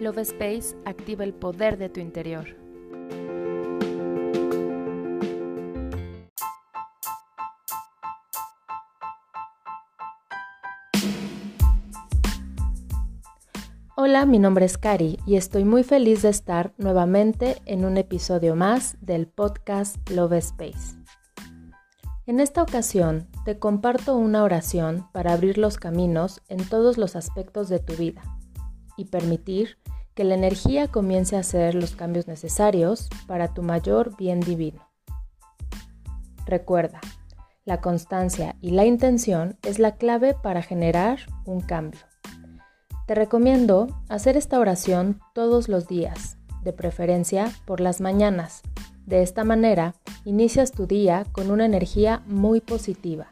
Love Space activa el poder de tu interior. Hola, mi nombre es Cari y estoy muy feliz de estar nuevamente en un episodio más del podcast Love Space. En esta ocasión te comparto una oración para abrir los caminos en todos los aspectos de tu vida y permitir que la energía comience a hacer los cambios necesarios para tu mayor bien divino. Recuerda, la constancia y la intención es la clave para generar un cambio. Te recomiendo hacer esta oración todos los días, de preferencia por las mañanas. De esta manera, inicias tu día con una energía muy positiva.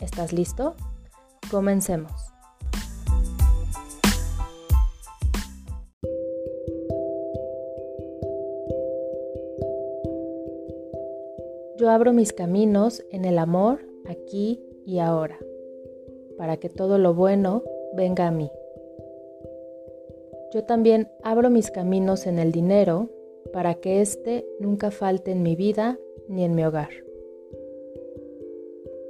¿Estás listo? Comencemos. Yo abro mis caminos en el amor aquí y ahora, para que todo lo bueno venga a mí. Yo también abro mis caminos en el dinero para que éste nunca falte en mi vida ni en mi hogar.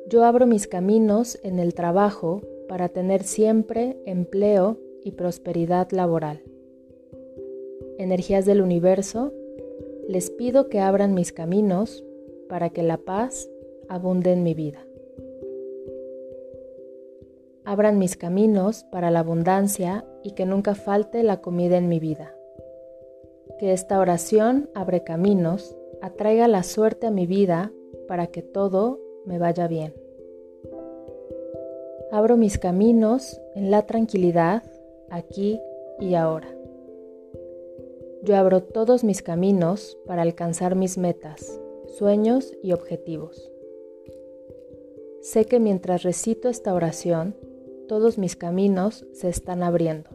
Yo abro mis caminos en el trabajo para tener siempre empleo y prosperidad laboral. Energías del universo, les pido que abran mis caminos para que la paz abunde en mi vida. Abran mis caminos para la abundancia y que nunca falte la comida en mi vida. Que esta oración abre caminos, atraiga la suerte a mi vida para que todo me vaya bien. Abro mis caminos en la tranquilidad, aquí y ahora. Yo abro todos mis caminos para alcanzar mis metas, sueños y objetivos. Sé que mientras recito esta oración, todos mis caminos se están abriendo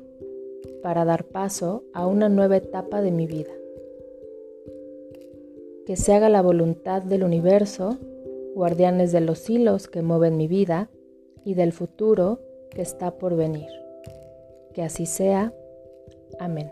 para dar paso a una nueva etapa de mi vida. Que se haga la voluntad del universo, guardianes de los hilos que mueven mi vida y del futuro que está por venir. Que así sea. Amén.